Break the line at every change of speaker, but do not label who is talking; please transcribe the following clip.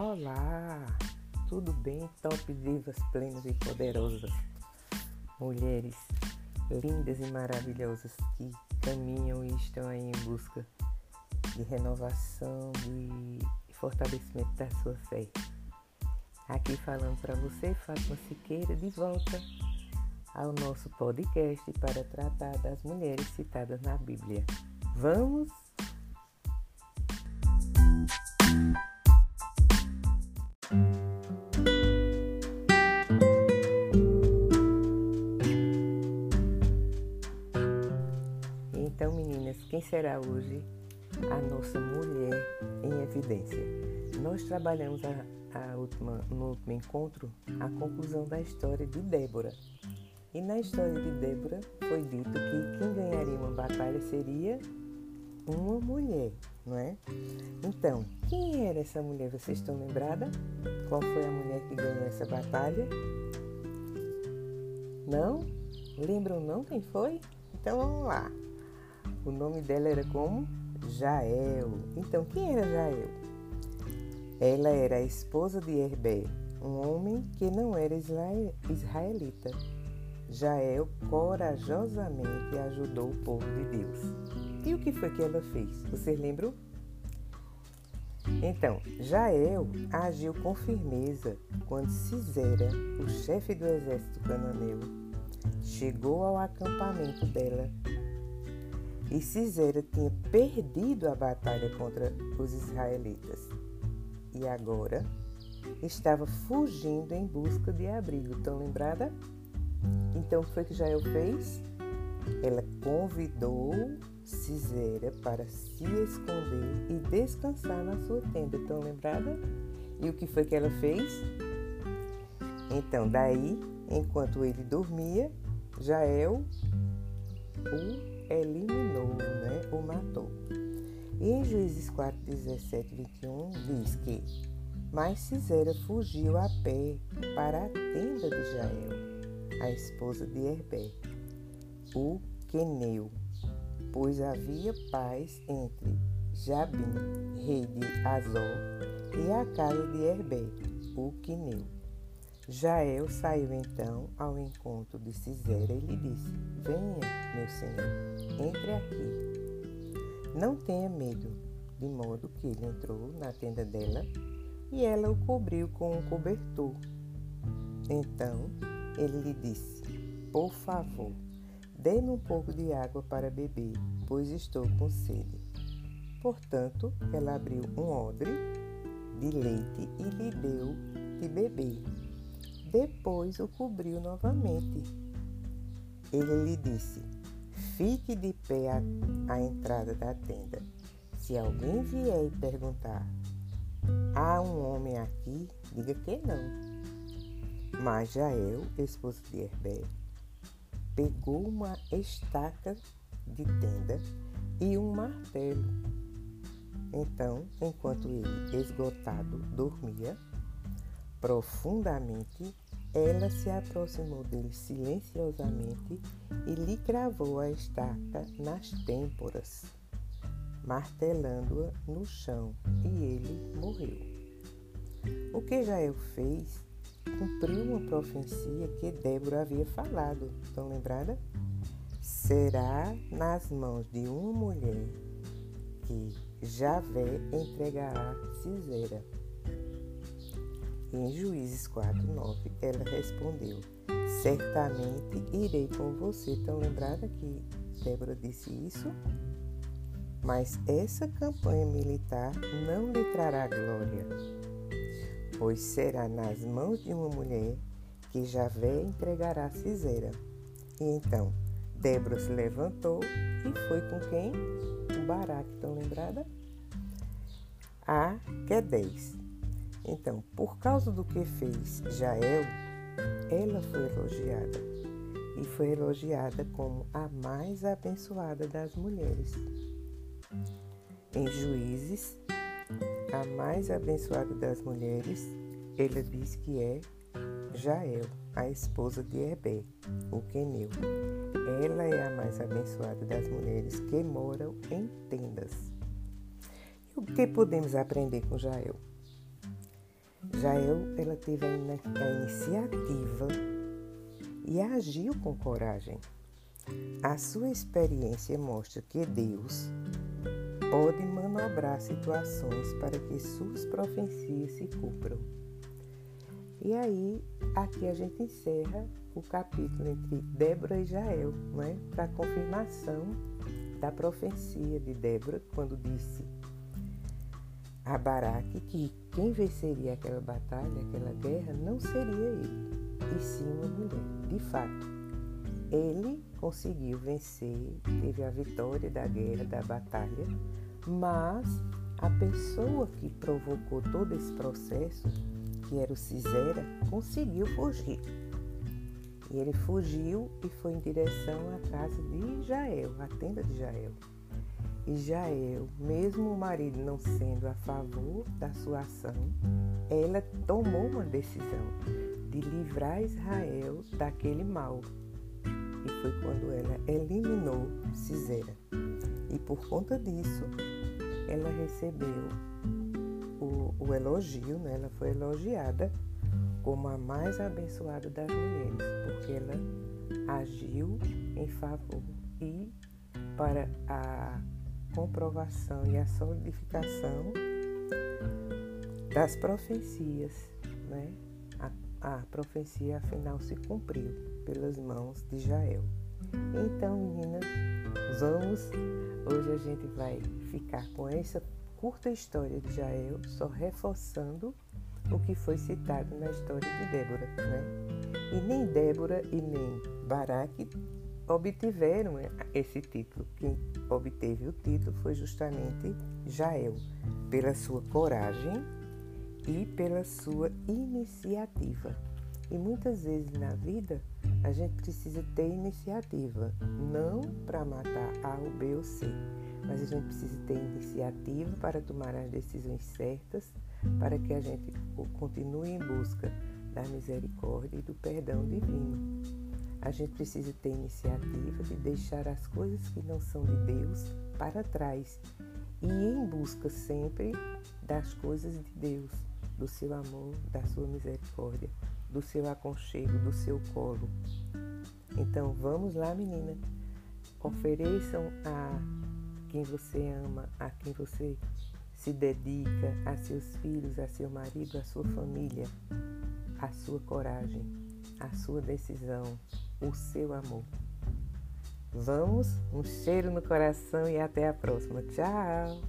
Olá, tudo bem? Top divas plenas e poderosas, mulheres lindas e maravilhosas que caminham e estão aí em busca de renovação e fortalecimento da sua fé. Aqui falando para você, Fátima Siqueira, de volta ao nosso podcast para tratar das mulheres citadas na Bíblia. Vamos Então, meninas, quem será hoje a nossa mulher em evidência? Nós trabalhamos a, a última, no último encontro a conclusão da história de Débora. E na história de Débora foi dito que quem ganharia uma batalha seria uma mulher, não é? Então, quem era essa mulher? Vocês estão lembradas? Qual foi a mulher que ganhou essa batalha? Não? Lembram não quem foi? Então vamos lá. O nome dela era como? Jael. Então, quem era Jael? Ela era a esposa de Herbé, um homem que não era israelita. Jael corajosamente ajudou o povo de Deus. E o que foi que ela fez? Vocês lembram? Então, Jael agiu com firmeza quando Cisera, o chefe do exército cananeu, chegou ao acampamento dela e Cisera tinha perdido a batalha contra os israelitas e agora estava fugindo em busca de abrigo. Estão lembrada? Então o que foi que Jael fez? Ela convidou Cisera para se esconder e descansar na sua tenda. Estão lembrada? E o que foi que ela fez? Então, daí, enquanto ele dormia, Jael o eliminou, né? o matou. E em Juízes 4, 17 21 diz que mas Cisera fugiu a pé para a tenda de Jael, a esposa de Herbé, o Queneu, pois havia paz entre Jabim, rei de Azor, e a casa de Herbé, o Queneu. Jael saiu então ao encontro de Cisera e lhe disse: Venha, meu senhor, entre aqui. Não tenha medo. De modo que ele entrou na tenda dela e ela o cobriu com um cobertor. Então ele lhe disse: Por favor, dê-me um pouco de água para beber, pois estou com sede. Portanto, ela abriu um odre de leite e lhe deu de beber. Depois o cobriu novamente. Ele lhe disse: Fique de pé à, à entrada da tenda. Se alguém vier e perguntar: Há um homem aqui? Diga que não. Mas Jael, esposo de Herbé, pegou uma estaca de tenda e um martelo. Então, enquanto ele, esgotado, dormia, profundamente, ela se aproximou dele silenciosamente e lhe cravou a estaca nas têmporas, martelando-a no chão, e ele morreu. O que Jael fez cumpriu uma profecia que Débora havia falado. Estão lembrada? Será nas mãos de uma mulher que Javé entregará Cisera em Juízes 4, 9, ela respondeu: Certamente irei com você. Estão lembrada que Débora disse isso? Mas essa campanha militar não lhe trará glória, pois será nas mãos de uma mulher que Javé entregará Cisera. E então Débora se levantou e foi com quem? O Baraque, estão lembrada? A Quedez. Então, por causa do que fez Jael, ela foi elogiada e foi elogiada como a mais abençoada das mulheres. Em Juízes, a mais abençoada das mulheres, ela diz que é Jael, a esposa de Herbé, o queneu. Ela é a mais abençoada das mulheres que moram em tendas. E o que podemos aprender com Jael? Jael, ela teve a, in a iniciativa e agiu com coragem. A sua experiência mostra que Deus pode manobrar situações para que suas profecias se cumpram. E aí, aqui a gente encerra o capítulo entre Débora e Jael, né, para confirmação da profecia de Débora, quando disse a Baraque que quem venceria aquela batalha, aquela guerra, não seria ele, e sim uma mulher. De fato, ele conseguiu vencer, teve a vitória da guerra, da batalha, mas a pessoa que provocou todo esse processo, que era o Cisera, conseguiu fugir. E ele fugiu e foi em direção à casa de Jael, à tenda de Jael. E Jael, mesmo o marido não sendo a favor da sua ação, ela tomou uma decisão de livrar Israel daquele mal. E foi quando ela eliminou Cisera. E por conta disso, ela recebeu o, o elogio, né? ela foi elogiada como a mais abençoada das mulheres, porque ela agiu em favor e para a comprovação e a solidificação das profecias, né? A, a profecia afinal se cumpriu pelas mãos de Jael. Então, meninas, vamos. Hoje a gente vai ficar com essa curta história de Jael, só reforçando o que foi citado na história de Débora, né? E nem Débora e nem Baraque obtiveram esse título. Quem obteve o título foi justamente Jael, pela sua coragem e pela sua iniciativa. E muitas vezes na vida a gente precisa ter iniciativa, não para matar A ou B ou C, mas a gente precisa ter iniciativa para tomar as decisões certas para que a gente continue em busca da misericórdia e do perdão divino. A gente precisa ter iniciativa de deixar as coisas que não são de Deus para trás e ir em busca sempre das coisas de Deus, do seu amor, da sua misericórdia, do seu aconchego, do seu colo. Então vamos lá, menina. Ofereçam a quem você ama, a quem você se dedica, a seus filhos, a seu marido, a sua família, a sua coragem, a sua decisão, o seu amor. Vamos, um cheiro no coração e até a próxima. Tchau!